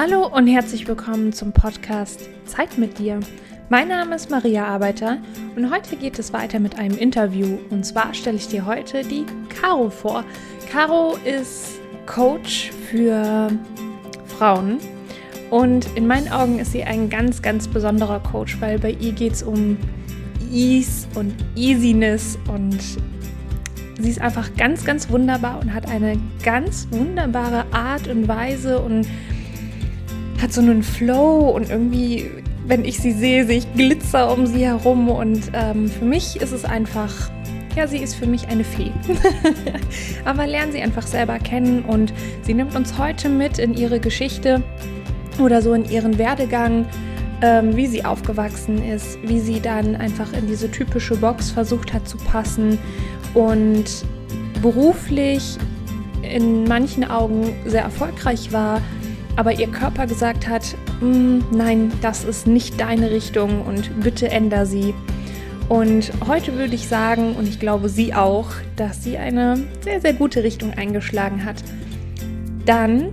Hallo und herzlich willkommen zum Podcast Zeit mit dir. Mein Name ist Maria Arbeiter und heute geht es weiter mit einem Interview. Und zwar stelle ich dir heute die Caro vor. Caro ist Coach für Frauen und in meinen Augen ist sie ein ganz, ganz besonderer Coach, weil bei ihr geht es um Ease und Easiness und sie ist einfach ganz, ganz wunderbar und hat eine ganz wunderbare Art und Weise und hat so einen Flow und irgendwie, wenn ich sie sehe, sehe ich Glitzer um sie herum und ähm, für mich ist es einfach, ja, sie ist für mich eine Fee. Aber lernen sie einfach selber kennen und sie nimmt uns heute mit in ihre Geschichte oder so in ihren Werdegang, ähm, wie sie aufgewachsen ist, wie sie dann einfach in diese typische Box versucht hat zu passen und beruflich in manchen Augen sehr erfolgreich war, aber ihr Körper gesagt hat, mm, nein, das ist nicht deine Richtung und bitte änder sie. Und heute würde ich sagen, und ich glaube sie auch, dass sie eine sehr, sehr gute Richtung eingeschlagen hat. Dann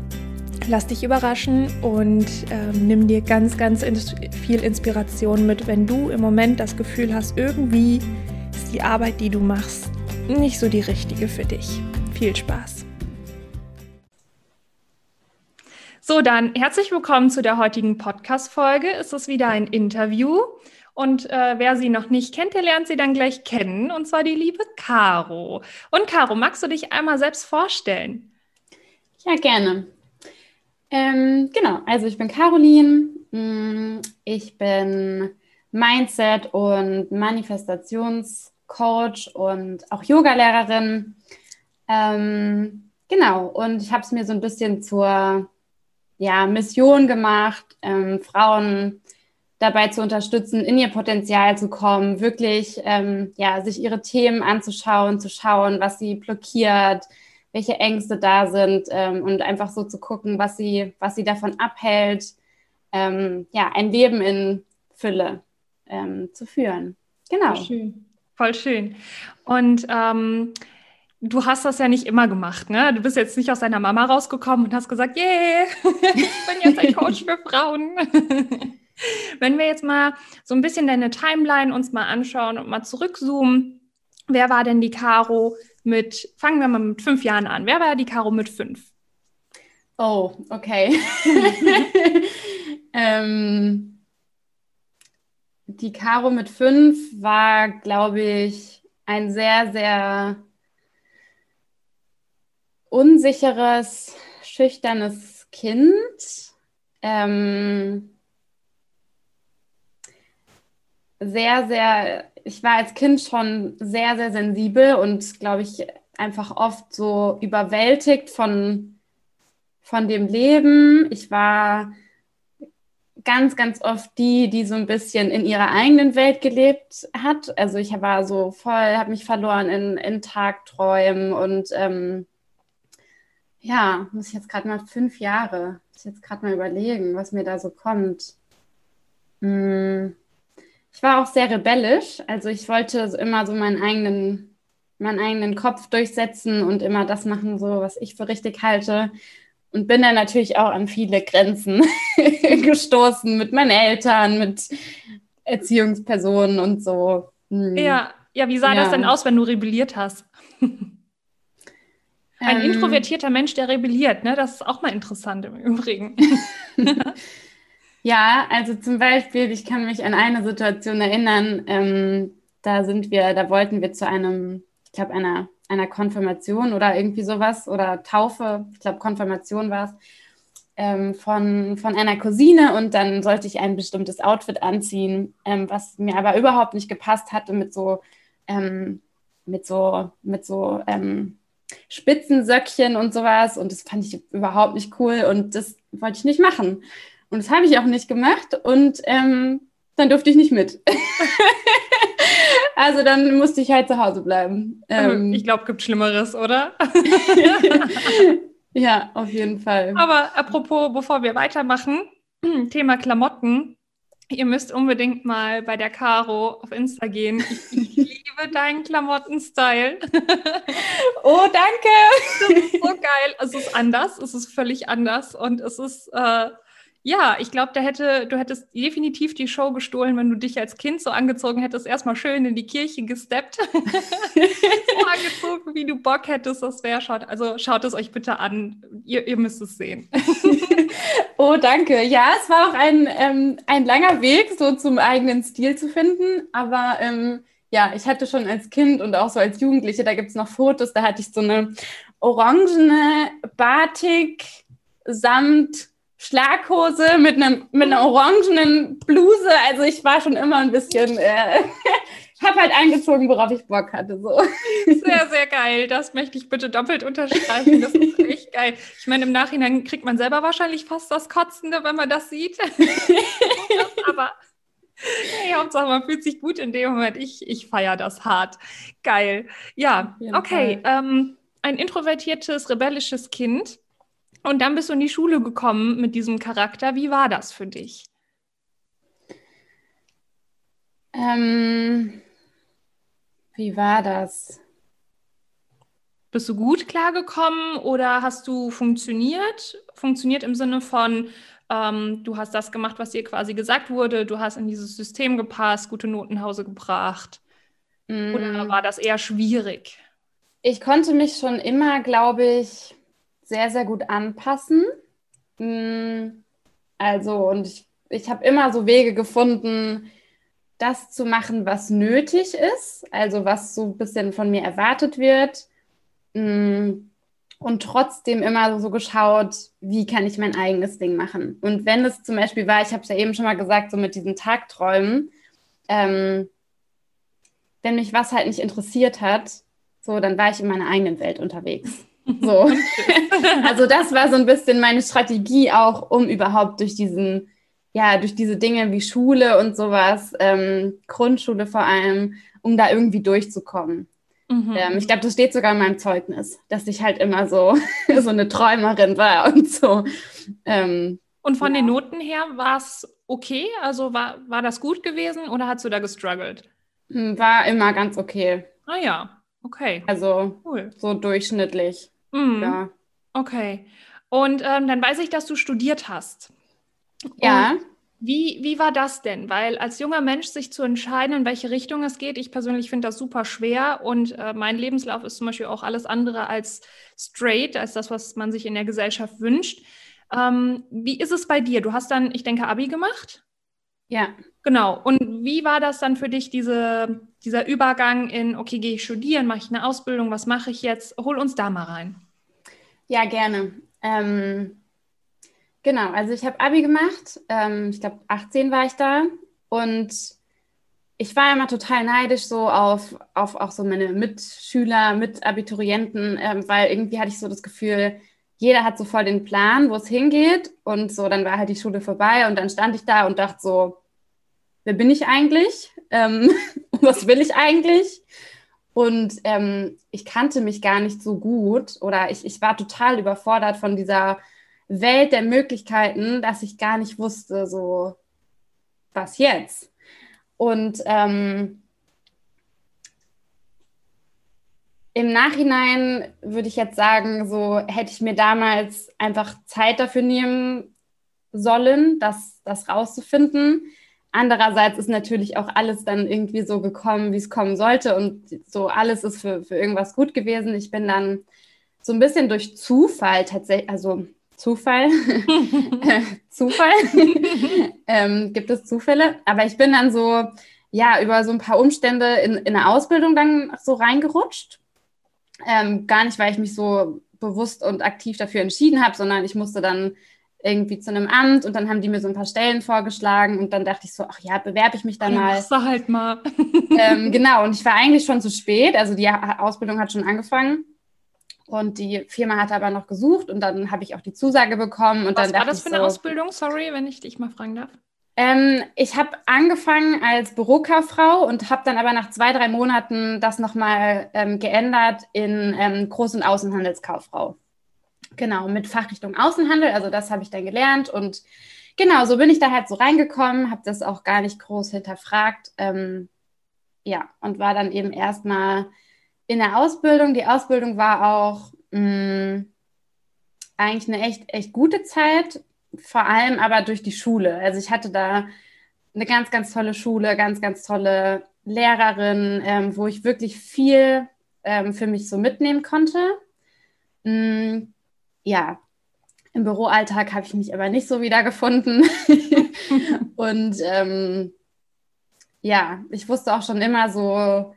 lass dich überraschen und ähm, nimm dir ganz, ganz ins viel Inspiration mit, wenn du im Moment das Gefühl hast, irgendwie ist die Arbeit, die du machst, nicht so die richtige für dich. Viel Spaß. So, dann herzlich willkommen zu der heutigen Podcast-Folge. Es ist wieder ein Interview. Und äh, wer sie noch nicht kennt, der lernt sie dann gleich kennen. Und zwar die liebe Caro. Und Caro, magst du dich einmal selbst vorstellen? Ja, gerne. Ähm, genau, also ich bin Caroline. Mm, ich bin Mindset- und Manifestationscoach und auch Yogalehrerin. Ähm, genau, und ich habe es mir so ein bisschen zur ja, Mission gemacht, ähm, Frauen dabei zu unterstützen, in ihr Potenzial zu kommen, wirklich ähm, ja, sich ihre Themen anzuschauen, zu schauen, was sie blockiert, welche Ängste da sind ähm, und einfach so zu gucken, was sie, was sie davon abhält, ähm, ja, ein Leben in Fülle ähm, zu führen. Genau. Voll schön. Voll schön. Und ähm, du hast das ja nicht immer gemacht, ne? Du bist jetzt nicht aus deiner Mama rausgekommen und hast gesagt, yeah, ich bin jetzt ein Coach für Frauen. Wenn wir jetzt mal so ein bisschen deine Timeline uns mal anschauen und mal zurückzoomen, wer war denn die Caro mit, fangen wir mal mit fünf Jahren an. Wer war die Caro mit fünf? Oh, okay. ähm, die Caro mit fünf war, glaube ich, ein sehr, sehr unsicheres, schüchternes Kind. Ähm, sehr, sehr, ich war als Kind schon sehr, sehr sensibel und glaube ich einfach oft so überwältigt von, von dem Leben. Ich war ganz, ganz oft die, die so ein bisschen in ihrer eigenen Welt gelebt hat. Also ich war so voll, habe mich verloren in, in Tagträumen und ähm, ja, muss ich jetzt gerade mal fünf Jahre, muss ich jetzt gerade mal überlegen, was mir da so kommt. Hm. Ich war auch sehr rebellisch, also ich wollte immer so meinen eigenen, meinen eigenen Kopf durchsetzen und immer das machen, so was ich für richtig halte. Und bin dann natürlich auch an viele Grenzen gestoßen mit meinen Eltern, mit Erziehungspersonen und so. Hm. Ja, ja, wie sah ja. das denn aus, wenn du rebelliert hast? Ein ähm, introvertierter Mensch, der rebelliert, ne? Das ist auch mal interessant im Übrigen. ja, also zum Beispiel, ich kann mich an eine Situation erinnern, ähm, da sind wir, da wollten wir zu einem, ich glaube, einer, einer Konfirmation oder irgendwie sowas oder Taufe, ich glaube, Konfirmation war es, ähm, von, von einer Cousine und dann sollte ich ein bestimmtes Outfit anziehen, ähm, was mir aber überhaupt nicht gepasst hatte mit so, ähm, mit so, mit so, ähm, Spitzensöckchen und sowas. Und das fand ich überhaupt nicht cool und das wollte ich nicht machen. Und das habe ich auch nicht gemacht und ähm, dann durfte ich nicht mit. also dann musste ich halt zu Hause bleiben. Ähm, ich glaube, gibt Schlimmeres, oder? ja, auf jeden Fall. Aber apropos, bevor wir weitermachen, Thema Klamotten. Ihr müsst unbedingt mal bei der Caro auf Insta gehen. Ich, liebe deinen Klamottenstyle. oh, danke. Das ist so geil. Es ist anders, es ist völlig anders und es ist, äh, Ja, ich glaube, hätte, du hättest definitiv die Show gestohlen, wenn du dich als Kind so angezogen hättest, erstmal schön in die Kirche gesteppt. so angezogen, wie du Bock hättest, das wäre schon. Also schaut es euch bitte an. Ihr, ihr müsst es sehen. oh, danke. Ja, es war auch ein, ähm, ein langer Weg, so zum eigenen Stil zu finden. Aber ähm, ja, ich hatte schon als Kind und auch so als Jugendliche, da gibt es noch Fotos, da hatte ich so eine orangene Batik samt Schlaghose mit, einem, mit einer orangenen Bluse. Also ich war schon immer ein bisschen, äh, habe halt angezogen, worauf ich Bock hatte. So. Sehr, sehr geil. Das möchte ich bitte doppelt unterstreichen. Das ist echt geil. Ich meine, im Nachhinein kriegt man selber wahrscheinlich fast das Kotzende, wenn man das sieht. Aber Hey, Hauptsache, man fühlt sich gut in dem Moment. Ich, ich feiere das hart. Geil. Ja, okay. Ähm, ein introvertiertes, rebellisches Kind und dann bist du in die Schule gekommen mit diesem Charakter. Wie war das für dich? Ähm, wie war das? Bist du gut klargekommen oder hast du funktioniert? Funktioniert im Sinne von, ähm, du hast das gemacht, was dir quasi gesagt wurde, du hast in dieses System gepasst, gute Noten nach Hause gebracht. Mm. Oder war das eher schwierig? Ich konnte mich schon immer, glaube ich, sehr, sehr gut anpassen. Mm, also, und ich, ich habe immer so Wege gefunden, das zu machen, was nötig ist, also was so ein bisschen von mir erwartet wird. Mm, und trotzdem immer so geschaut, wie kann ich mein eigenes Ding machen. Und wenn es zum Beispiel war, ich habe es ja eben schon mal gesagt, so mit diesen Tagträumen, ähm, wenn mich was halt nicht interessiert hat, so, dann war ich in meiner eigenen Welt unterwegs. So. also das war so ein bisschen meine Strategie auch, um überhaupt durch diesen, ja, durch diese Dinge wie Schule und sowas, ähm, Grundschule vor allem, um da irgendwie durchzukommen. Mhm. Ähm, ich glaube, das steht sogar in meinem Zeugnis, dass ich halt immer so, so eine Träumerin war und so. Ähm, und von ja. den Noten her war es okay? Also war, war das gut gewesen oder hast du da gestruggelt? Hm, war immer ganz okay. Ah ja, okay. Also cool. so durchschnittlich. Mhm. Ja. Okay. Und ähm, dann weiß ich, dass du studiert hast. Ja. Und wie, wie war das denn? Weil als junger Mensch sich zu entscheiden, in welche Richtung es geht, ich persönlich finde das super schwer und äh, mein Lebenslauf ist zum Beispiel auch alles andere als straight, als das, was man sich in der Gesellschaft wünscht. Ähm, wie ist es bei dir? Du hast dann, ich denke, Abi gemacht? Ja. Genau. Und wie war das dann für dich, diese, dieser Übergang in, okay, gehe ich studieren, mache ich eine Ausbildung, was mache ich jetzt? Hol uns da mal rein. Ja, gerne. Ähm, genau, also ich habe Abi gemacht. Ähm, ich glaube, 18 war ich da. Und ich war immer total neidisch so auf, auf auch so meine Mitschüler, Mitabiturienten, ähm, weil irgendwie hatte ich so das Gefühl, jeder hat so voll den Plan, wo es hingeht. Und so, dann war halt die Schule vorbei und dann stand ich da und dachte so, wer bin ich eigentlich? Ähm, was will ich eigentlich? Und ähm, ich kannte mich gar nicht so gut oder ich, ich war total überfordert von dieser Welt der Möglichkeiten, dass ich gar nicht wusste, so, was jetzt? Und ähm, im Nachhinein würde ich jetzt sagen, so hätte ich mir damals einfach Zeit dafür nehmen sollen, das, das rauszufinden. Andererseits ist natürlich auch alles dann irgendwie so gekommen, wie es kommen sollte und so alles ist für, für irgendwas gut gewesen. Ich bin dann so ein bisschen durch Zufall tatsächlich, also Zufall, Zufall, ähm, gibt es Zufälle, aber ich bin dann so, ja, über so ein paar Umstände in, in eine Ausbildung dann so reingerutscht. Ähm, gar nicht, weil ich mich so bewusst und aktiv dafür entschieden habe, sondern ich musste dann irgendwie zu einem Amt und dann haben die mir so ein paar Stellen vorgeschlagen und dann dachte ich so, ach ja, bewerbe ich mich dann mal. Machst halt mal. ähm, genau, und ich war eigentlich schon zu spät, also die Ausbildung hat schon angefangen und die Firma hat aber noch gesucht und dann habe ich auch die Zusage bekommen. Und Was dann war das für eine so, Ausbildung? Sorry, wenn ich dich mal fragen darf. Ähm, ich habe angefangen als Bürokauffrau und habe dann aber nach zwei, drei Monaten das nochmal ähm, geändert in ähm, Groß- und Außenhandelskauffrau. Genau, mit Fachrichtung Außenhandel. Also das habe ich dann gelernt und genau, so bin ich da halt so reingekommen, habe das auch gar nicht groß hinterfragt. Ähm, ja, und war dann eben erstmal in der Ausbildung. Die Ausbildung war auch mh, mm, eigentlich eine echt, echt gute Zeit, vor allem aber durch die Schule. Also ich hatte da eine ganz, ganz tolle Schule, ganz, ganz tolle Lehrerin, ähm, wo ich wirklich viel ähm, für mich so mitnehmen konnte. Mm, ja, im Büroalltag habe ich mich aber nicht so wiedergefunden. und ähm, ja, ich wusste auch schon immer so,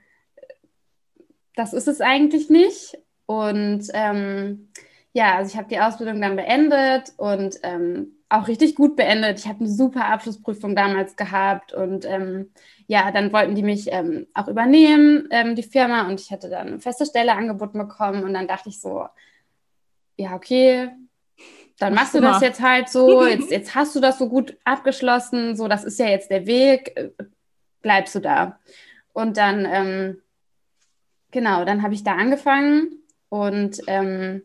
das ist es eigentlich nicht. Und ähm, ja, also ich habe die Ausbildung dann beendet und ähm, auch richtig gut beendet. Ich habe eine super Abschlussprüfung damals gehabt und ähm, ja, dann wollten die mich ähm, auch übernehmen, ähm, die Firma, und ich hatte dann eine feste Stelle angeboten bekommen und dann dachte ich so, ja, okay, dann machst du das jetzt halt so, jetzt, jetzt hast du das so gut abgeschlossen, so, das ist ja jetzt der Weg, bleibst du da. Und dann, ähm, genau, dann habe ich da angefangen und ähm,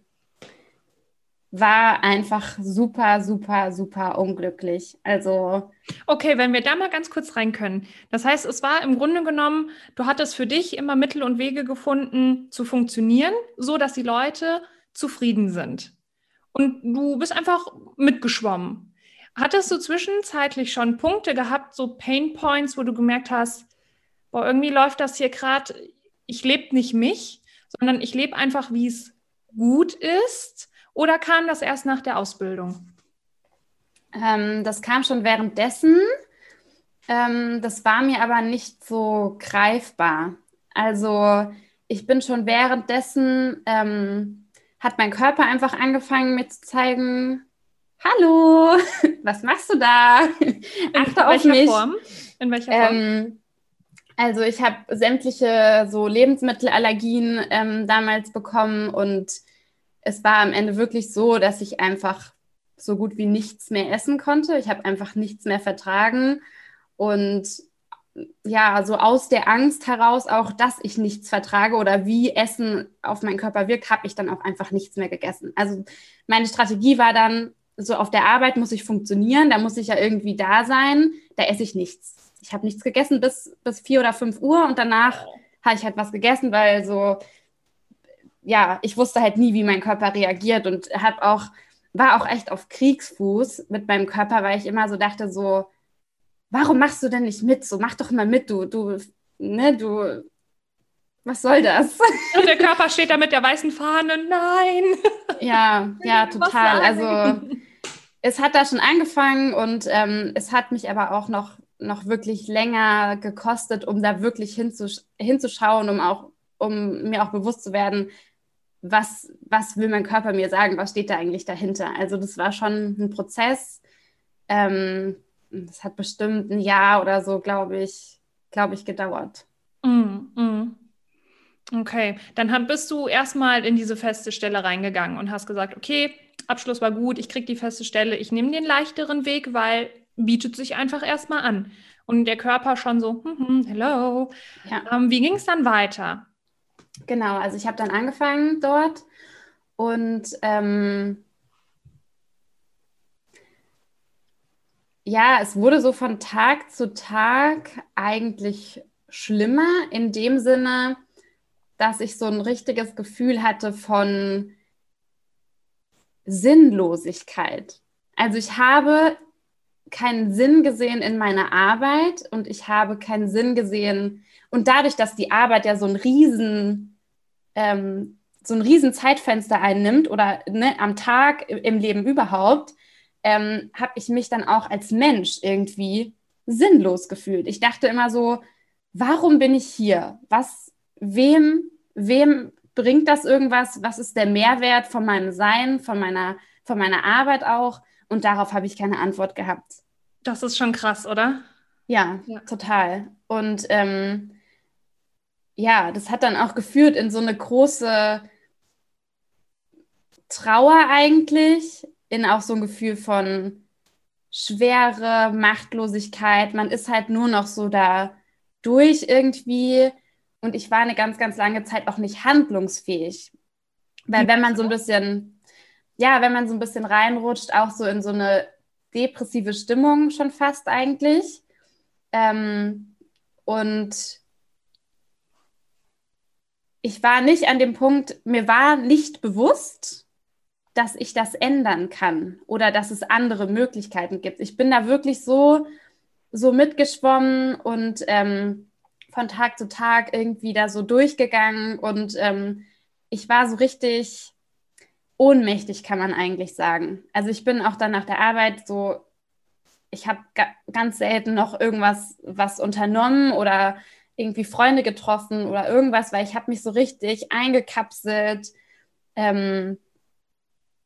war einfach super, super, super unglücklich. Also. Okay, wenn wir da mal ganz kurz rein können. Das heißt, es war im Grunde genommen, du hattest für dich immer Mittel und Wege gefunden, zu funktionieren, so dass die Leute zufrieden sind. Und du bist einfach mitgeschwommen. Hattest du zwischenzeitlich schon Punkte gehabt, so Pain Points, wo du gemerkt hast, boah, irgendwie läuft das hier gerade, ich lebe nicht mich, sondern ich lebe einfach, wie es gut ist? Oder kam das erst nach der Ausbildung? Ähm, das kam schon währenddessen. Ähm, das war mir aber nicht so greifbar. Also ich bin schon währenddessen ähm, hat mein Körper einfach angefangen, mir zu zeigen, hallo, was machst du da? Achte auf mich. Form? In welcher Form? Also ich habe sämtliche so Lebensmittelallergien ähm, damals bekommen und es war am Ende wirklich so, dass ich einfach so gut wie nichts mehr essen konnte. Ich habe einfach nichts mehr vertragen und ja, so aus der Angst heraus auch, dass ich nichts vertrage oder wie Essen auf meinen Körper wirkt, habe ich dann auch einfach nichts mehr gegessen. Also meine Strategie war dann, so auf der Arbeit muss ich funktionieren, da muss ich ja irgendwie da sein, da esse ich nichts. Ich habe nichts gegessen bis, bis vier oder fünf Uhr und danach habe ich halt was gegessen, weil so, ja, ich wusste halt nie, wie mein Körper reagiert und habe auch, war auch echt auf Kriegsfuß mit meinem Körper, weil ich immer so dachte, so, warum machst du denn nicht mit? So, mach doch mal mit, du, du, ne, du, was soll das? Und der Körper steht da mit der weißen Fahne, nein. Ja, ja, total. Also es hat da schon angefangen und ähm, es hat mich aber auch noch, noch wirklich länger gekostet, um da wirklich hinzusch hinzuschauen, um auch, um mir auch bewusst zu werden, was, was will mein Körper mir sagen, was steht da eigentlich dahinter. Also das war schon ein Prozess. Ähm, das hat bestimmt ein Jahr oder so, glaube ich, glaube ich, gedauert. Mm, mm. Okay, dann bist du erstmal in diese feste Stelle reingegangen und hast gesagt, okay, Abschluss war gut, ich kriege die feste Stelle, ich nehme den leichteren Weg, weil bietet sich einfach erstmal an. Und der Körper schon so, hm, hm, hello. Ja. Ähm, wie ging es dann weiter? Genau, also ich habe dann angefangen dort und ähm, ja, es wurde so von Tag zu Tag eigentlich schlimmer in dem Sinne, dass ich so ein richtiges Gefühl hatte von Sinnlosigkeit. Also ich habe keinen Sinn gesehen in meiner Arbeit und ich habe keinen Sinn gesehen und dadurch, dass die Arbeit ja so ein riesen ähm, so ein riesen Zeitfenster einnimmt oder ne, am Tag im Leben überhaupt, ähm, habe ich mich dann auch als Mensch irgendwie sinnlos gefühlt. Ich dachte immer so, warum bin ich hier? Was, wem, wem bringt das irgendwas? Was ist der Mehrwert von meinem Sein, von meiner, von meiner Arbeit auch? Und darauf habe ich keine Antwort gehabt. Das ist schon krass, oder? Ja, ja. total. Und ähm, ja, das hat dann auch geführt in so eine große Trauer eigentlich, in auch so ein Gefühl von Schwere, Machtlosigkeit. Man ist halt nur noch so da durch irgendwie. Und ich war eine ganz, ganz lange Zeit auch nicht handlungsfähig. Weil wenn man so ein bisschen, ja, wenn man so ein bisschen reinrutscht, auch so in so eine depressive Stimmung schon fast eigentlich. Ähm, und ich war nicht an dem Punkt, mir war nicht bewusst, dass ich das ändern kann oder dass es andere Möglichkeiten gibt. Ich bin da wirklich so, so mitgeschwommen und ähm, von Tag zu Tag irgendwie da so durchgegangen und ähm, ich war so richtig ohnmächtig, kann man eigentlich sagen. Also ich bin auch dann nach der Arbeit so, ich habe ga ganz selten noch irgendwas was unternommen oder irgendwie Freunde getroffen oder irgendwas, weil ich habe mich so richtig eingekapselt. Ähm,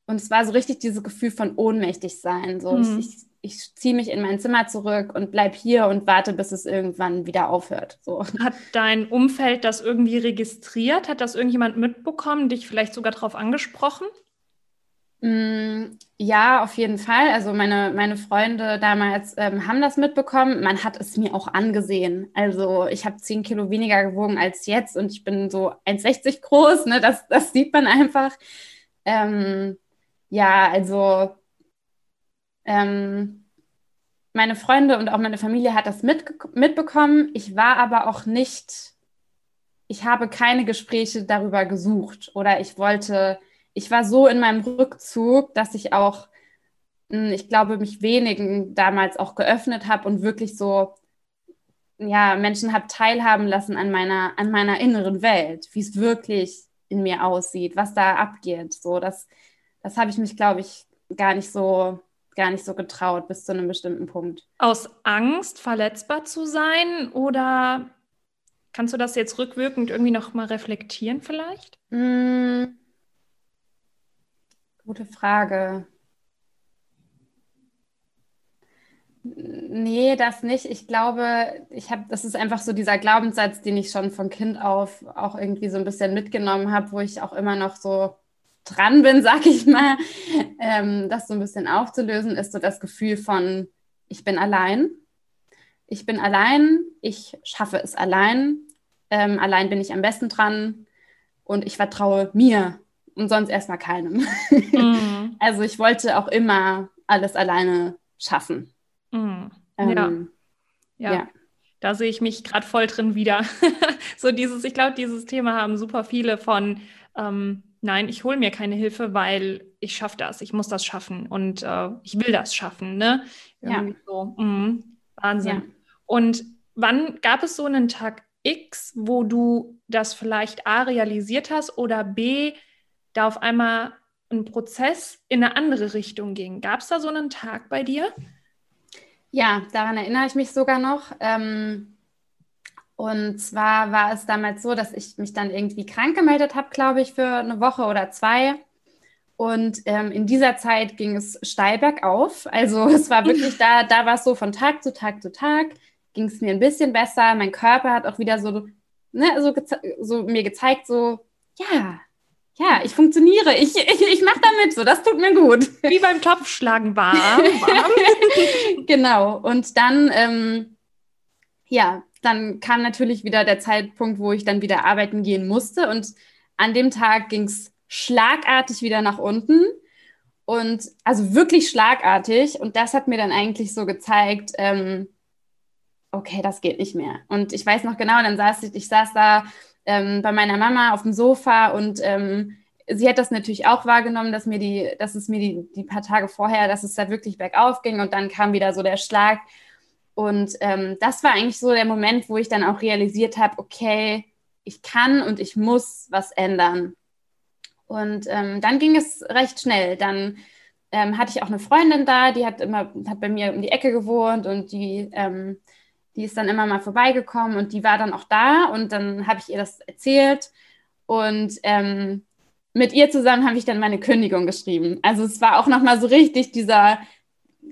und es war so richtig dieses Gefühl von ohnmächtig sein. So, mhm. ich, ich, ich ziehe mich in mein Zimmer zurück und bleib hier und warte, bis es irgendwann wieder aufhört. So. Hat dein Umfeld das irgendwie registriert? Hat das irgendjemand mitbekommen, dich vielleicht sogar darauf angesprochen? Mm, ja, auf jeden Fall. Also meine, meine Freunde damals ähm, haben das mitbekommen. Man hat es mir auch angesehen. Also ich habe 10 Kilo weniger gewogen als jetzt und ich bin so 1,60 groß. Ne? Das, das sieht man einfach. Ähm, ja, also ähm, meine Freunde und auch meine Familie hat das mit, mitbekommen. Ich war aber auch nicht, ich habe keine Gespräche darüber gesucht oder ich wollte, ich war so in meinem Rückzug, dass ich auch, hm, ich glaube, mich wenigen damals auch geöffnet habe und wirklich so, ja, Menschen habe teilhaben lassen an meiner, an meiner inneren Welt, wie es wirklich in mir aussieht, was da abgeht. So, das, das habe ich mich, glaube ich, gar nicht so gar nicht so getraut bis zu einem bestimmten Punkt. Aus Angst, verletzbar zu sein oder kannst du das jetzt rückwirkend irgendwie noch mal reflektieren vielleicht? Mm, gute Frage. Nee, das nicht. Ich glaube, ich habe, das ist einfach so dieser Glaubenssatz, den ich schon von Kind auf auch irgendwie so ein bisschen mitgenommen habe, wo ich auch immer noch so dran bin, sag ich mal, ähm, das so ein bisschen aufzulösen, ist so das Gefühl von, ich bin allein. Ich bin allein, ich schaffe es allein. Ähm, allein bin ich am besten dran und ich vertraue mir und sonst erstmal keinem. Mhm. also ich wollte auch immer alles alleine schaffen. Mhm. Ähm, ja. ja. ja. Da sehe ich mich gerade voll drin wieder. so dieses, ich glaube, dieses Thema haben super viele von, ähm, nein, ich hole mir keine Hilfe, weil ich schaffe das, ich muss das schaffen und äh, ich will das schaffen. Ne? Irgendwie ja. so, mh, Wahnsinn. Ja. Und wann gab es so einen Tag X, wo du das vielleicht A realisiert hast oder B, da auf einmal ein Prozess in eine andere Richtung ging? Gab es da so einen Tag bei dir? Ja, daran erinnere ich mich sogar noch. Ähm und zwar war es damals so, dass ich mich dann irgendwie krank gemeldet habe, glaube ich, für eine Woche oder zwei. Und ähm, in dieser Zeit ging es steil bergauf. Also es war wirklich da, da war es so von Tag zu Tag zu Tag, ging es mir ein bisschen besser. Mein Körper hat auch wieder so, ne, so, so mir gezeigt, so, ja, ja, ich funktioniere, ich, ich, ich mache damit so, das tut mir gut. Wie beim Topfschlagen warm. warm. genau. Und dann, ähm, ja, dann kam natürlich wieder der Zeitpunkt, wo ich dann wieder arbeiten gehen musste. Und an dem Tag ging es schlagartig wieder nach unten. Und also wirklich schlagartig. Und das hat mir dann eigentlich so gezeigt, ähm, okay, das geht nicht mehr. Und ich weiß noch genau, dann saß ich, ich saß da ähm, bei meiner Mama auf dem Sofa und ähm, sie hat das natürlich auch wahrgenommen, dass mir die, dass es mir die, die paar Tage vorher, dass es da wirklich bergauf ging und dann kam wieder so der Schlag. Und ähm, das war eigentlich so der Moment, wo ich dann auch realisiert habe, okay, ich kann und ich muss was ändern. Und ähm, dann ging es recht schnell. Dann ähm, hatte ich auch eine Freundin da, die hat immer, hat bei mir um die Ecke gewohnt und die, ähm, die ist dann immer mal vorbeigekommen und die war dann auch da und dann habe ich ihr das erzählt und ähm, mit ihr zusammen habe ich dann meine Kündigung geschrieben. Also es war auch nochmal so richtig dieser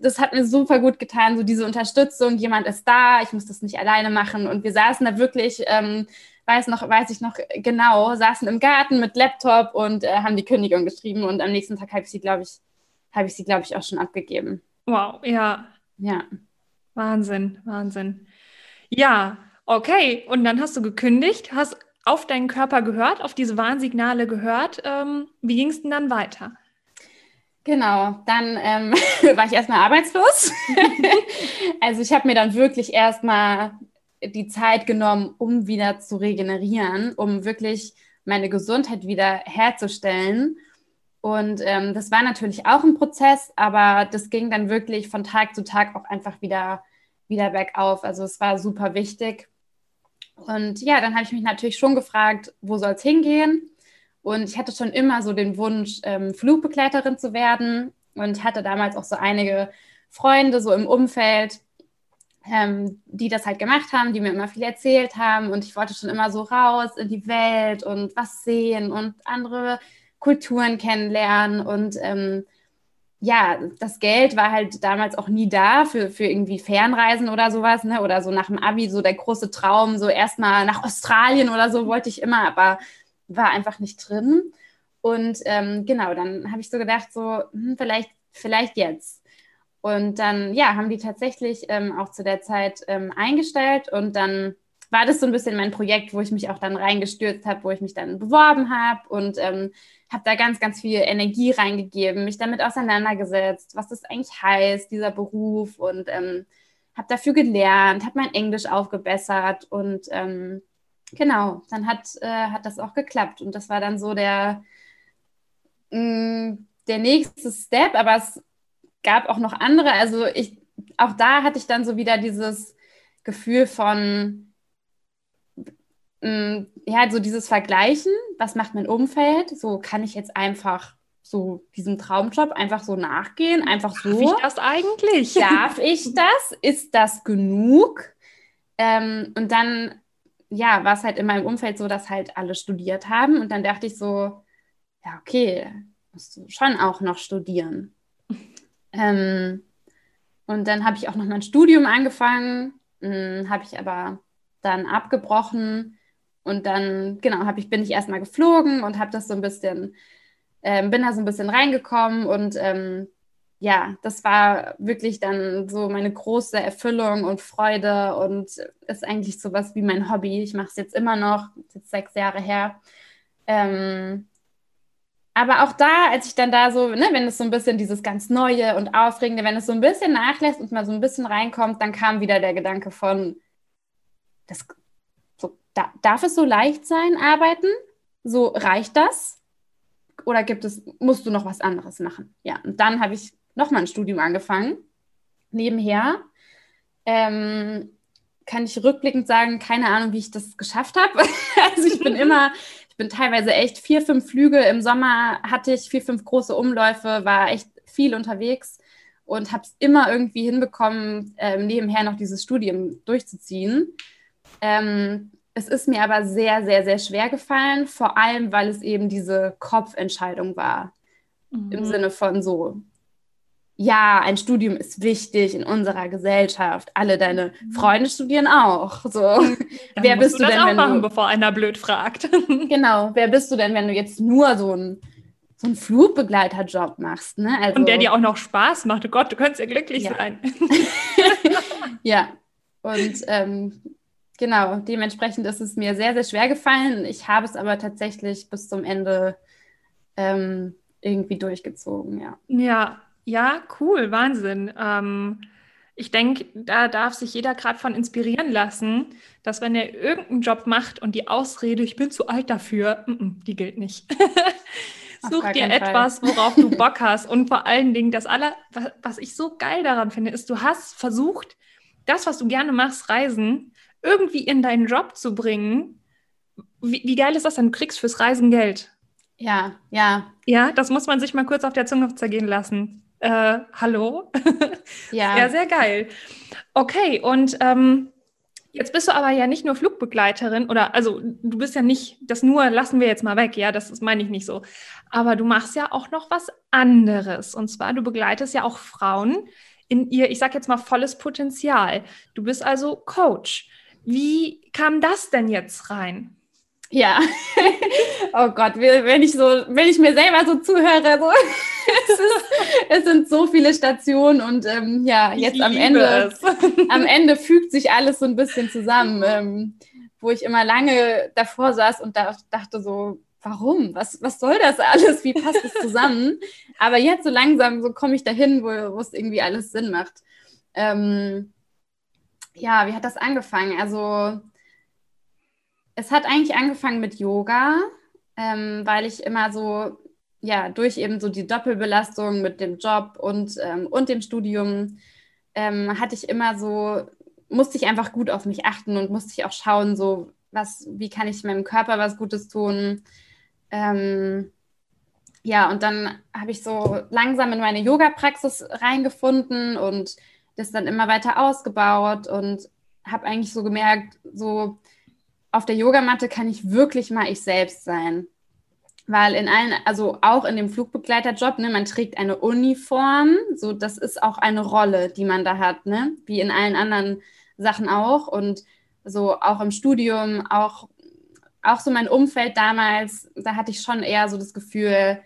das hat mir super gut getan, so diese Unterstützung, jemand ist da, ich muss das nicht alleine machen. Und wir saßen da wirklich, ähm, weiß noch, weiß ich noch genau, saßen im Garten mit Laptop und äh, haben die Kündigung geschrieben. Und am nächsten Tag habe ich sie, glaube ich, habe ich sie, glaube ich, auch schon abgegeben. Wow, ja. Ja. Wahnsinn, Wahnsinn. Ja, okay. Und dann hast du gekündigt, hast auf deinen Körper gehört, auf diese Warnsignale gehört. Ähm, wie ging es denn dann weiter? Genau, dann ähm, war ich erstmal arbeitslos. also ich habe mir dann wirklich erstmal die Zeit genommen, um wieder zu regenerieren, um wirklich meine Gesundheit wieder herzustellen. Und ähm, das war natürlich auch ein Prozess, aber das ging dann wirklich von Tag zu Tag auch einfach wieder, wieder bergauf. Also es war super wichtig. Und ja, dann habe ich mich natürlich schon gefragt, wo soll es hingehen? Und ich hatte schon immer so den Wunsch, ähm, Flugbegleiterin zu werden und hatte damals auch so einige Freunde so im Umfeld, ähm, die das halt gemacht haben, die mir immer viel erzählt haben. Und ich wollte schon immer so raus in die Welt und was sehen und andere Kulturen kennenlernen. Und ähm, ja, das Geld war halt damals auch nie da für, für irgendwie Fernreisen oder sowas, ne? Oder so nach dem Abi, so der große Traum, so erstmal nach Australien oder so wollte ich immer, aber war einfach nicht drin. Und ähm, genau, dann habe ich so gedacht, so, hm, vielleicht, vielleicht jetzt. Und dann, ja, haben die tatsächlich ähm, auch zu der Zeit ähm, eingestellt und dann war das so ein bisschen mein Projekt, wo ich mich auch dann reingestürzt habe, wo ich mich dann beworben habe und ähm, habe da ganz, ganz viel Energie reingegeben, mich damit auseinandergesetzt, was das eigentlich heißt, dieser Beruf und ähm, habe dafür gelernt, habe mein Englisch aufgebessert und ähm, genau, dann hat, äh, hat das auch geklappt und das war dann so der, mh, mm, der nächste Step, aber es gab auch noch andere. Also ich, auch da hatte ich dann so wieder dieses Gefühl von, mh, mm, ja, so dieses Vergleichen, was macht mein Umfeld? So kann ich jetzt einfach so diesem Traumjob einfach so nachgehen, einfach Darf so. Darf ich das eigentlich? Darf ich das? Ist das genug? Ähm, und dann, ja, war es halt in meinem Umfeld so, dass halt alle studiert haben. Und dann dachte ich so, ja, okay, musst du schon auch noch studieren. Ähm, und dann habe ich auch noch mein Studium angefangen, hm, habe ich aber dann abgebrochen und dann, genau, ich, bin ich erstmal geflogen und habe das so ein bisschen, ähm, bin da so ein bisschen reingekommen und ähm, ja, das war wirklich dann so meine große Erfüllung und Freude und ist eigentlich sowas wie mein Hobby. Ich mache es jetzt immer noch, jetzt sechs Jahre her. Ähm, aber auch da, als ich dann da so, ne, wenn es so ein bisschen dieses ganz Neue und Aufregende, wenn es so ein bisschen nachlässt und mal so ein bisschen reinkommt, dann kam wieder der Gedanke von, das, so, da, darf es so leicht sein, arbeiten? So reicht das? Oder gibt es, musst du noch was anderes machen? Ja, und dann habe ich nochmal ein Studium angefangen, nebenher. Ähm, kann ich rückblickend sagen, keine Ahnung, wie ich das geschafft habe. also ich bin immer ich bin teilweise echt vier, fünf Flüge. Im Sommer hatte ich vier, fünf große Umläufe, war echt viel unterwegs und habe es immer irgendwie hinbekommen, äh, nebenher noch dieses Studium durchzuziehen. Ähm, es ist mir aber sehr, sehr, sehr schwer gefallen, vor allem, weil es eben diese Kopfentscheidung war. Mhm. Im Sinne von so, ja, ein Studium ist wichtig in unserer Gesellschaft. Alle deine mhm. Freunde studieren auch. So, wer bist du, du denn, auch wenn machen, du, bevor einer blöd fragt? genau, wer bist du denn, wenn du jetzt nur so ein so einen Flugbegleiterjob machst, ne? Also, und der dir auch noch Spaß macht. Oh Gott, du könntest ja glücklich ja. sein. ja, und ähm, genau, dementsprechend ist es mir sehr, sehr schwer gefallen. Ich habe es aber tatsächlich bis zum Ende ähm, irgendwie durchgezogen, ja. Ja, ja, cool, Wahnsinn. Ähm, ich denke, da darf sich jeder gerade von inspirieren lassen, dass wenn er irgendeinen Job macht und die Ausrede, ich bin zu alt dafür, m -m, die gilt nicht. Such dir etwas, worauf du Bock hast. Und vor allen Dingen, das aller, was, was ich so geil daran finde, ist, du hast versucht, das, was du gerne machst, Reisen, irgendwie in deinen Job zu bringen. Wie, wie geil ist das dann? Du kriegst fürs Reisen Geld. Ja, ja. Ja, das muss man sich mal kurz auf der Zunge zergehen lassen. Äh, hallo? Ja. Sehr, sehr geil. Okay, und ähm, jetzt bist du aber ja nicht nur Flugbegleiterin oder also du bist ja nicht, das nur lassen wir jetzt mal weg, ja, das, das meine ich nicht so. Aber du machst ja auch noch was anderes. Und zwar, du begleitest ja auch Frauen in ihr, ich sag jetzt mal, volles Potenzial. Du bist also Coach. Wie kam das denn jetzt rein? Ja, oh Gott, wenn ich so, wenn ich mir selber so zuhöre, so, es, ist, es sind so viele Stationen und ähm, ja, jetzt am Ende, am Ende fügt sich alles so ein bisschen zusammen, ähm, wo ich immer lange davor saß und da, dachte so, warum? Was, was soll das alles? Wie passt das zusammen? Aber jetzt so langsam, so komme ich dahin, wo, wo es irgendwie alles Sinn macht. Ähm, ja, wie hat das angefangen? Also es hat eigentlich angefangen mit Yoga, ähm, weil ich immer so ja, durch eben so die Doppelbelastung mit dem Job und, ähm, und dem Studium ähm, hatte ich immer so, musste ich einfach gut auf mich achten und musste ich auch schauen, so, was, wie kann ich meinem Körper was Gutes tun. Ähm, ja, und dann habe ich so langsam in meine Yoga-Praxis reingefunden und das dann immer weiter ausgebaut und habe eigentlich so gemerkt, so auf der Yogamatte kann ich wirklich mal ich selbst sein. Weil in allen, also auch in dem Flugbegleiterjob, ne, man trägt eine Uniform, so das ist auch eine Rolle, die man da hat, ne? Wie in allen anderen Sachen auch. Und so auch im Studium, auch, auch so mein Umfeld damals, da hatte ich schon eher so das Gefühl,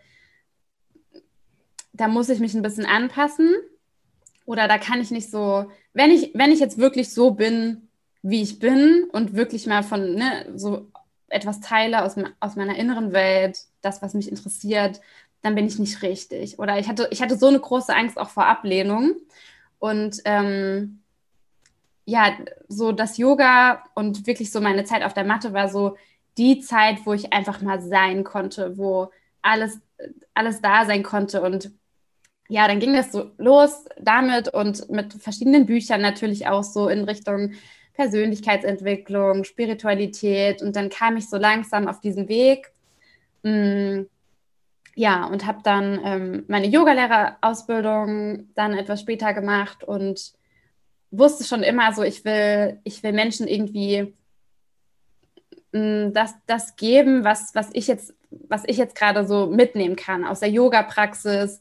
da muss ich mich ein bisschen anpassen. Oder da kann ich nicht so, wenn ich, wenn ich jetzt wirklich so bin, wie ich bin und wirklich mal von ne, so etwas teile aus, aus meiner inneren Welt, das, was mich interessiert, dann bin ich nicht richtig. Oder ich hatte, ich hatte so eine große Angst auch vor Ablehnung. Und ähm, ja, so das Yoga und wirklich so meine Zeit auf der Matte war so die Zeit, wo ich einfach mal sein konnte, wo alles, alles da sein konnte. Und ja, dann ging das so los damit und mit verschiedenen Büchern natürlich auch so in Richtung Persönlichkeitsentwicklung, Spiritualität und dann kam ich so langsam auf diesen Weg. Mm, ja, und habe dann ähm, meine Yogalehrerausbildung dann etwas später gemacht und wusste schon immer so, ich will, ich will Menschen irgendwie mm, das, das geben, was, was ich jetzt, was ich jetzt gerade so mitnehmen kann aus der Yoga-Praxis,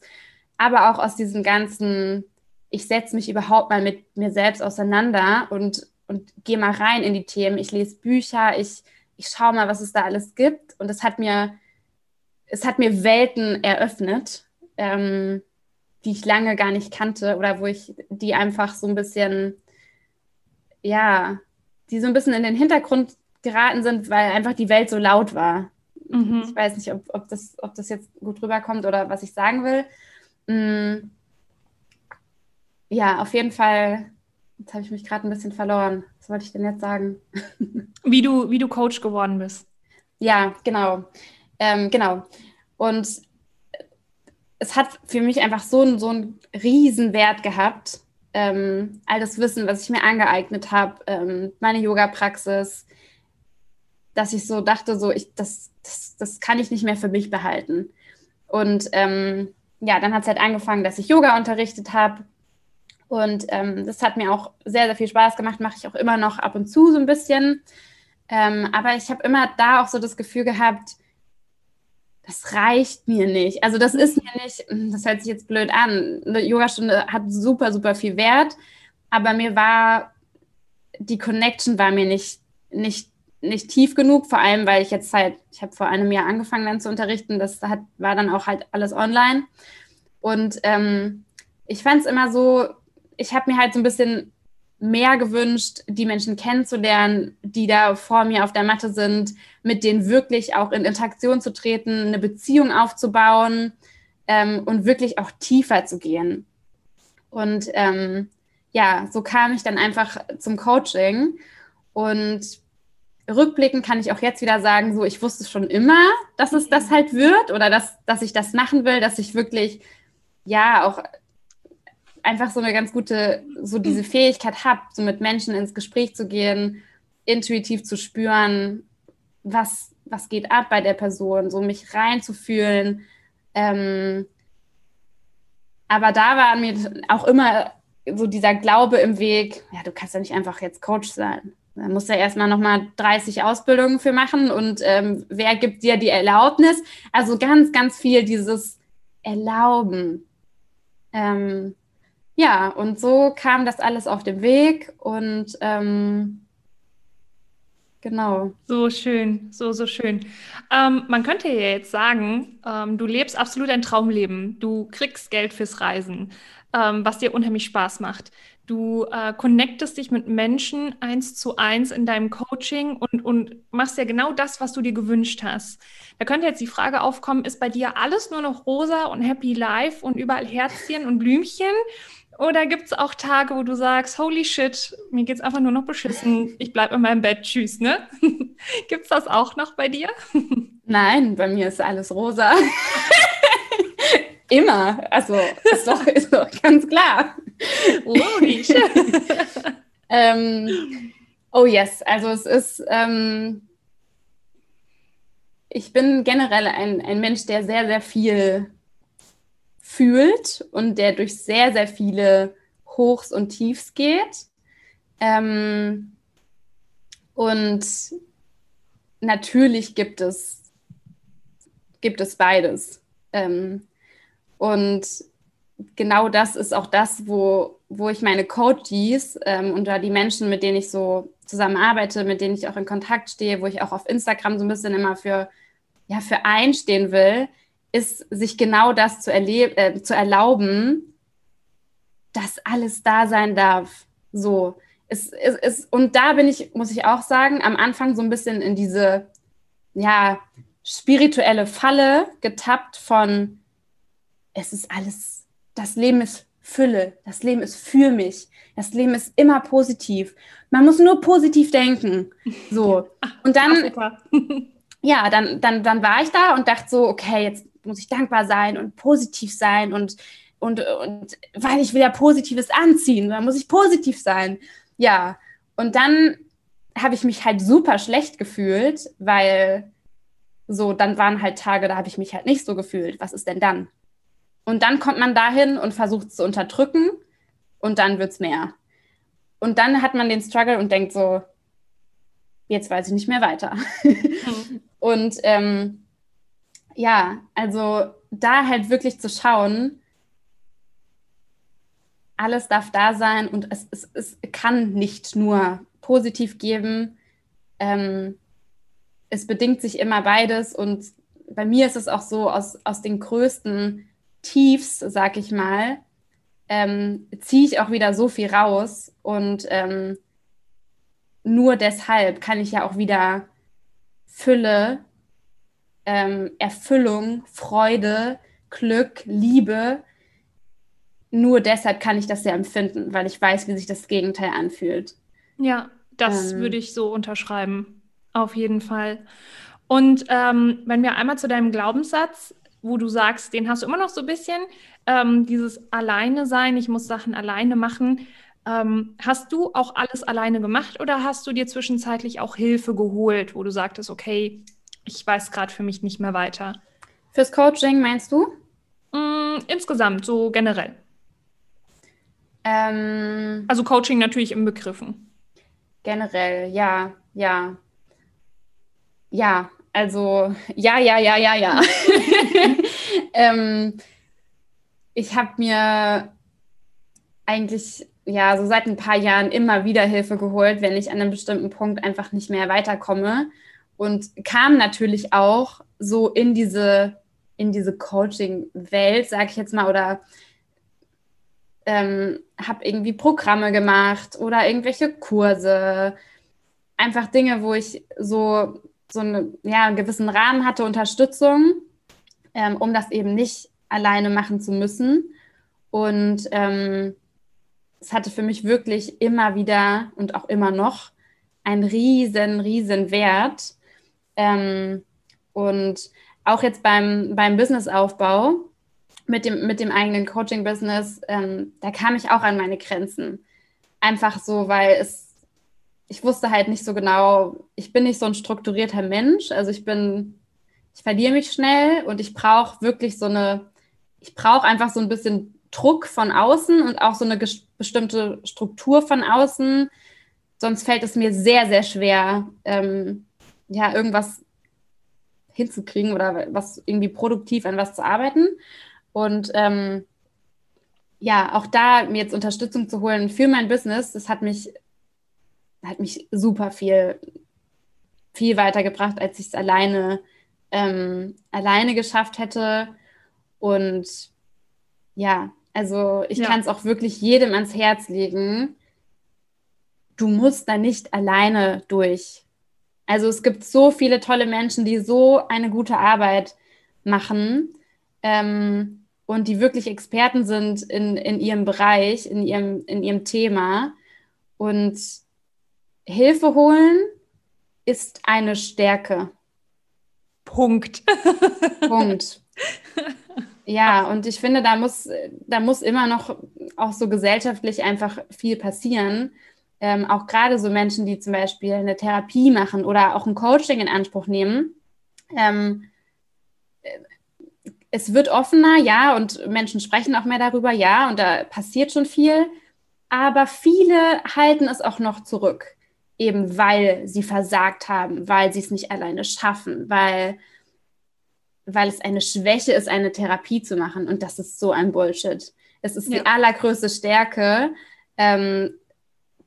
aber auch aus diesem ganzen, ich setze mich überhaupt mal mit mir selbst auseinander und und gehe mal rein in die Themen. Ich lese Bücher, ich, ich schaue mal, was es da alles gibt. Und es hat mir, es hat mir Welten eröffnet, ähm, die ich lange gar nicht kannte oder wo ich die einfach so ein bisschen, ja, die so ein bisschen in den Hintergrund geraten sind, weil einfach die Welt so laut war. Mhm. Ich weiß nicht, ob, ob, das, ob das jetzt gut rüberkommt oder was ich sagen will. Mm. Ja, auf jeden Fall Jetzt habe ich mich gerade ein bisschen verloren. Was wollte ich denn jetzt sagen? wie, du, wie du Coach geworden bist. Ja, genau. Ähm, genau. Und es hat für mich einfach so, einen, so einen Riesenwert gehabt. Ähm, all das Wissen, was ich mir angeeignet habe, ähm, meine Yoga-Praxis, dass ich so dachte, so ich, das, das, das kann ich nicht mehr für mich behalten. Und ähm, ja, dann hat es halt angefangen, dass ich Yoga unterrichtet habe und ähm, das hat mir auch sehr, sehr viel Spaß gemacht, mache ich auch immer noch ab und zu so ein bisschen. Ähm, aber ich habe immer da auch so das Gefühl gehabt, das reicht mir nicht. Also das ist mir nicht, das hört sich jetzt blöd an. Eine Yogastunde hat super, super viel Wert, aber mir war, die Connection war mir nicht, nicht, nicht tief genug, vor allem, weil ich jetzt halt, ich habe vor einem Jahr angefangen dann zu unterrichten, das hat, war dann auch halt alles online. Und ähm, ich fand es immer so, ich habe mir halt so ein bisschen mehr gewünscht, die Menschen kennenzulernen, die da vor mir auf der Matte sind, mit denen wirklich auch in Interaktion zu treten, eine Beziehung aufzubauen ähm, und wirklich auch tiefer zu gehen. Und ähm, ja, so kam ich dann einfach zum Coaching und rückblickend kann ich auch jetzt wieder sagen, so ich wusste schon immer, dass es das halt wird oder dass, dass ich das machen will, dass ich wirklich ja auch einfach so eine ganz gute, so diese Fähigkeit habe, so mit Menschen ins Gespräch zu gehen, intuitiv zu spüren, was, was geht ab bei der Person, so mich reinzufühlen. Ähm, aber da war mir auch immer so dieser Glaube im Weg, ja, du kannst ja nicht einfach jetzt Coach sein. Da musst du ja erstmal nochmal 30 Ausbildungen für machen und ähm, wer gibt dir die Erlaubnis? Also ganz, ganz viel dieses Erlauben. Ähm, ja, und so kam das alles auf den Weg und ähm, genau. So schön, so, so schön. Ähm, man könnte ja jetzt sagen, ähm, du lebst absolut ein Traumleben. Du kriegst Geld fürs Reisen, ähm, was dir unheimlich Spaß macht. Du äh, connectest dich mit Menschen eins zu eins in deinem Coaching und, und machst ja genau das, was du dir gewünscht hast. Da könnte jetzt die Frage aufkommen, ist bei dir alles nur noch rosa und happy life und überall Herzchen und Blümchen? Oder gibt es auch Tage, wo du sagst, holy shit, mir geht's einfach nur noch beschissen, ich bleibe in meinem Bett, tschüss, ne? gibt es das auch noch bei dir? Nein, bei mir ist alles rosa. Immer. Also ist doch, ist doch ganz klar. Logisch. ähm, oh yes, also es ist, ähm, ich bin generell ein, ein Mensch, der sehr, sehr viel fühlt und der durch sehr, sehr viele Hochs und Tiefs geht. Ähm, und natürlich gibt es, gibt es beides. Ähm, und genau das ist auch das, wo, wo ich meine Coaches ähm, und da die Menschen, mit denen ich so zusammenarbeite, mit denen ich auch in Kontakt stehe, wo ich auch auf Instagram so ein bisschen immer für, ja, für einstehen will, ist, sich genau das zu, äh, zu erlauben, dass alles da sein darf. So. Es, es, es, und da bin ich, muss ich auch sagen, am Anfang so ein bisschen in diese, ja, spirituelle Falle getappt von, es ist alles, das Leben ist Fülle, das Leben ist für mich, das Leben ist immer positiv. Man muss nur positiv denken. So. Und dann, ja, dann, dann, dann war ich da und dachte so, okay, jetzt muss ich dankbar sein und positiv sein und, und, und weil ich will ja Positives anziehen, dann muss ich positiv sein. Ja, und dann habe ich mich halt super schlecht gefühlt, weil so, dann waren halt Tage, da habe ich mich halt nicht so gefühlt. Was ist denn dann? Und dann kommt man dahin und versucht es zu unterdrücken und dann wird es mehr. Und dann hat man den Struggle und denkt so, jetzt weiß ich nicht mehr weiter. Mhm. und ähm, ja, also da halt wirklich zu schauen, alles darf da sein und es, es, es kann nicht nur positiv geben. Ähm, es bedingt sich immer beides und bei mir ist es auch so, aus, aus den größten Tiefs, sag ich mal, ähm, ziehe ich auch wieder so viel raus und ähm, nur deshalb kann ich ja auch wieder Fülle ähm, Erfüllung, Freude, Glück, Liebe. Nur deshalb kann ich das ja empfinden, weil ich weiß, wie sich das Gegenteil anfühlt. Ja, das ähm, würde ich so unterschreiben. Auf jeden Fall. Und ähm, wenn wir einmal zu deinem Glaubenssatz, wo du sagst, den hast du immer noch so ein bisschen, ähm, dieses Alleine sein, ich muss Sachen alleine machen. Ähm, hast du auch alles alleine gemacht oder hast du dir zwischenzeitlich auch Hilfe geholt, wo du sagtest, okay, ich weiß gerade für mich nicht mehr weiter. Fürs Coaching meinst du? Mm, insgesamt, so generell. Ähm, also Coaching natürlich im Begriffen. Generell, ja, ja. Ja, also ja, ja, ja, ja, ja. ähm, ich habe mir eigentlich ja so seit ein paar Jahren immer wieder Hilfe geholt, wenn ich an einem bestimmten Punkt einfach nicht mehr weiterkomme und kam natürlich auch so in diese, in diese Coaching-Welt, sag ich jetzt mal, oder ähm, habe irgendwie Programme gemacht oder irgendwelche Kurse. Einfach Dinge, wo ich so, so eine, ja, einen gewissen Rahmen hatte, Unterstützung, ähm, um das eben nicht alleine machen zu müssen. Und ähm, es hatte für mich wirklich immer wieder und auch immer noch einen riesen, riesen Wert, ähm, und auch jetzt beim, beim Businessaufbau mit dem, mit dem eigenen Coaching-Business, ähm, da kam ich auch an meine Grenzen. Einfach so, weil es, ich wusste halt nicht so genau, ich bin nicht so ein strukturierter Mensch. Also ich bin, ich verliere mich schnell und ich brauche wirklich so eine, ich brauche einfach so ein bisschen Druck von außen und auch so eine bestimmte Struktur von außen. Sonst fällt es mir sehr, sehr schwer, ähm, ja, irgendwas hinzukriegen oder was irgendwie produktiv an was zu arbeiten. Und ähm, ja, auch da mir jetzt Unterstützung zu holen für mein Business, das hat mich, hat mich super viel, viel weitergebracht, als ich es alleine, ähm, alleine geschafft hätte. Und ja, also ich ja. kann es auch wirklich jedem ans Herz legen. Du musst da nicht alleine durch. Also es gibt so viele tolle Menschen, die so eine gute Arbeit machen ähm, und die wirklich Experten sind in, in ihrem Bereich, in ihrem, in ihrem Thema. Und Hilfe holen ist eine Stärke. Punkt. Punkt. Ja, und ich finde, da muss, da muss immer noch auch so gesellschaftlich einfach viel passieren. Ähm, auch gerade so Menschen, die zum Beispiel eine Therapie machen oder auch ein Coaching in Anspruch nehmen. Ähm, es wird offener, ja, und Menschen sprechen auch mehr darüber, ja, und da passiert schon viel. Aber viele halten es auch noch zurück, eben weil sie versagt haben, weil sie es nicht alleine schaffen, weil weil es eine Schwäche ist, eine Therapie zu machen. Und das ist so ein Bullshit. Es ist ja. die allergrößte Stärke, ähm,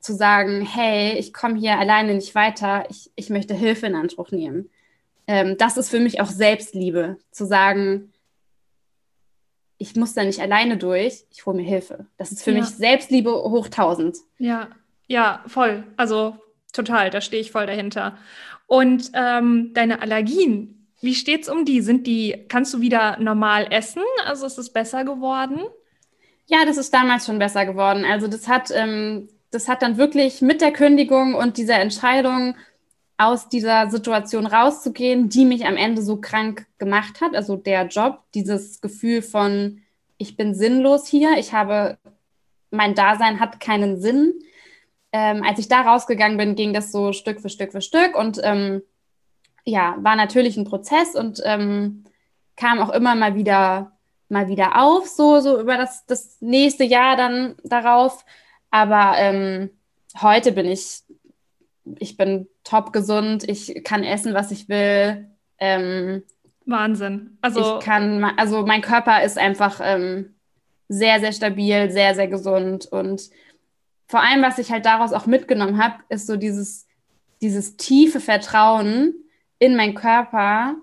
zu sagen, hey, ich komme hier alleine nicht weiter, ich, ich möchte Hilfe in Anspruch nehmen. Ähm, das ist für mich auch Selbstliebe, zu sagen, ich muss da nicht alleine durch, ich hole mir Hilfe. Das ist für ja. mich Selbstliebe hoch 1000. Ja, ja, voll. Also total, da stehe ich voll dahinter. Und ähm, deine Allergien, wie steht's um die? Sind die, kannst du wieder normal essen? Also ist es besser geworden? Ja, das ist damals schon besser geworden. Also das hat, ähm, das hat dann wirklich mit der Kündigung und dieser Entscheidung aus dieser Situation rauszugehen, die mich am Ende so krank gemacht hat. Also der Job, dieses Gefühl von, ich bin sinnlos hier, ich habe, mein Dasein hat keinen Sinn. Ähm, als ich da rausgegangen bin, ging das so Stück für Stück für Stück und ähm, ja, war natürlich ein Prozess und ähm, kam auch immer mal wieder mal wieder auf, so, so über das, das nächste Jahr dann darauf. Aber ähm, heute bin ich, ich bin top gesund, ich kann essen, was ich will. Ähm, Wahnsinn. Also, ich kann, also mein Körper ist einfach ähm, sehr, sehr stabil, sehr, sehr gesund. Und vor allem, was ich halt daraus auch mitgenommen habe, ist so dieses, dieses tiefe Vertrauen, in meinen Körper,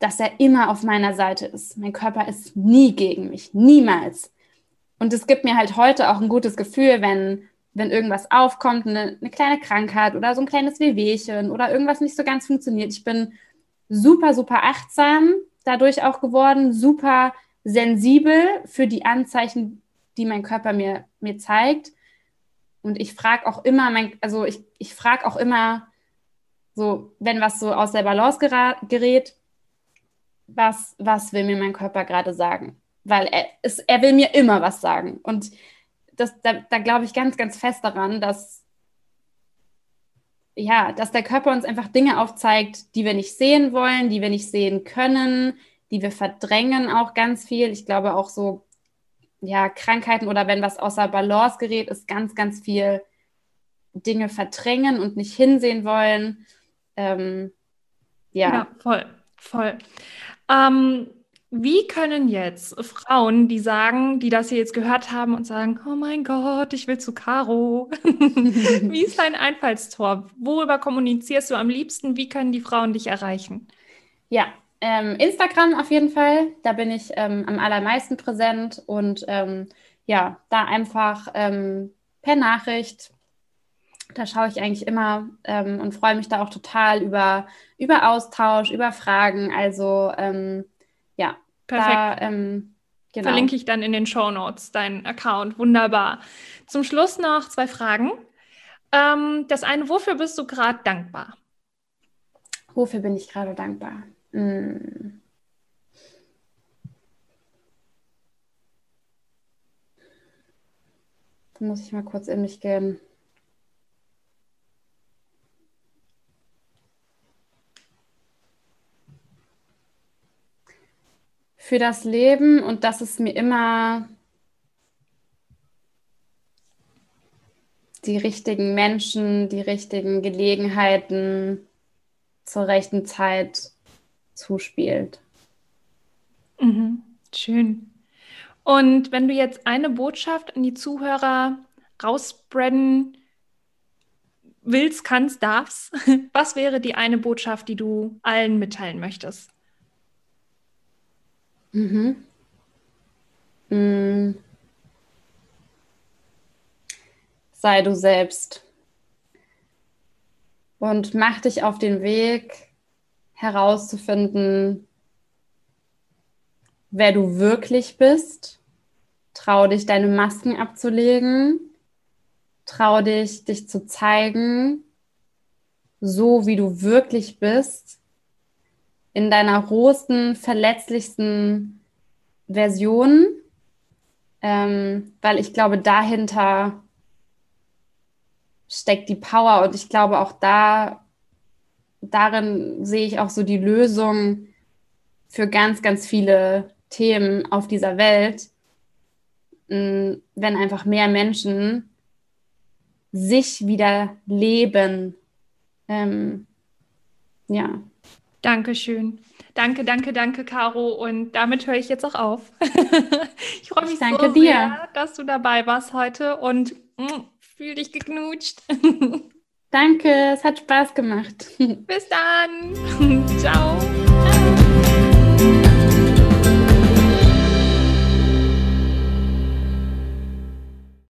dass er immer auf meiner Seite ist. Mein Körper ist nie gegen mich, niemals. Und es gibt mir halt heute auch ein gutes Gefühl, wenn, wenn irgendwas aufkommt, eine, eine kleine Krankheit oder so ein kleines Wehwehchen oder irgendwas nicht so ganz funktioniert. Ich bin super, super achtsam dadurch auch geworden, super sensibel für die Anzeichen, die mein Körper mir, mir zeigt. Und ich frage auch immer, mein, also ich, ich frage auch immer, so, wenn was so aus der Balance gerät, was, was will mir mein Körper gerade sagen? Weil er, es, er will mir immer was sagen. Und das, da, da glaube ich ganz, ganz fest daran, dass, ja, dass der Körper uns einfach Dinge aufzeigt, die wir nicht sehen wollen, die wir nicht sehen können, die wir verdrängen auch ganz viel. Ich glaube auch so, ja, Krankheiten oder wenn was außer Balance gerät, ist ganz, ganz viel Dinge verdrängen und nicht hinsehen wollen. Ähm, ja. ja, voll, voll. Ähm, wie können jetzt Frauen, die sagen, die das hier jetzt gehört haben und sagen, oh mein Gott, ich will zu Caro. wie ist dein Einfallstor? Worüber kommunizierst du am liebsten? Wie können die Frauen dich erreichen? Ja, ähm, Instagram auf jeden Fall. Da bin ich ähm, am allermeisten präsent und ähm, ja, da einfach ähm, per Nachricht da schaue ich eigentlich immer ähm, und freue mich da auch total über, über Austausch, über Fragen. Also ähm, perfekt. Da, ähm, genau. Verlinke ich dann in den Show Notes deinen Account. Wunderbar. Zum Schluss noch zwei Fragen. Ähm, das eine, wofür bist du gerade dankbar? Wofür bin ich gerade dankbar? Hm. Da muss ich mal kurz in mich gehen. Für das Leben und dass es mir immer die richtigen Menschen, die richtigen Gelegenheiten zur rechten Zeit zuspielt. Mhm, schön. Und wenn du jetzt eine Botschaft an die Zuhörer rausspreaden willst, kannst, darfst, was wäre die eine Botschaft, die du allen mitteilen möchtest? Mhm. Mhm. Sei du selbst und mach dich auf den Weg herauszufinden, wer du wirklich bist. Trau dich, deine Masken abzulegen. Trau dich, dich zu zeigen, so wie du wirklich bist in deiner rohsten, verletzlichsten Version, ähm, weil ich glaube, dahinter steckt die Power und ich glaube auch da, darin sehe ich auch so die Lösung für ganz, ganz viele Themen auf dieser Welt, wenn einfach mehr Menschen sich wieder leben. Ähm, ja. Dankeschön. Danke, danke, danke, Caro. Und damit höre ich jetzt auch auf. ich freue mich danke so dir. sehr, dass du dabei warst heute und mm, fühl dich geknutscht. danke, es hat Spaß gemacht. Bis dann. Ciao.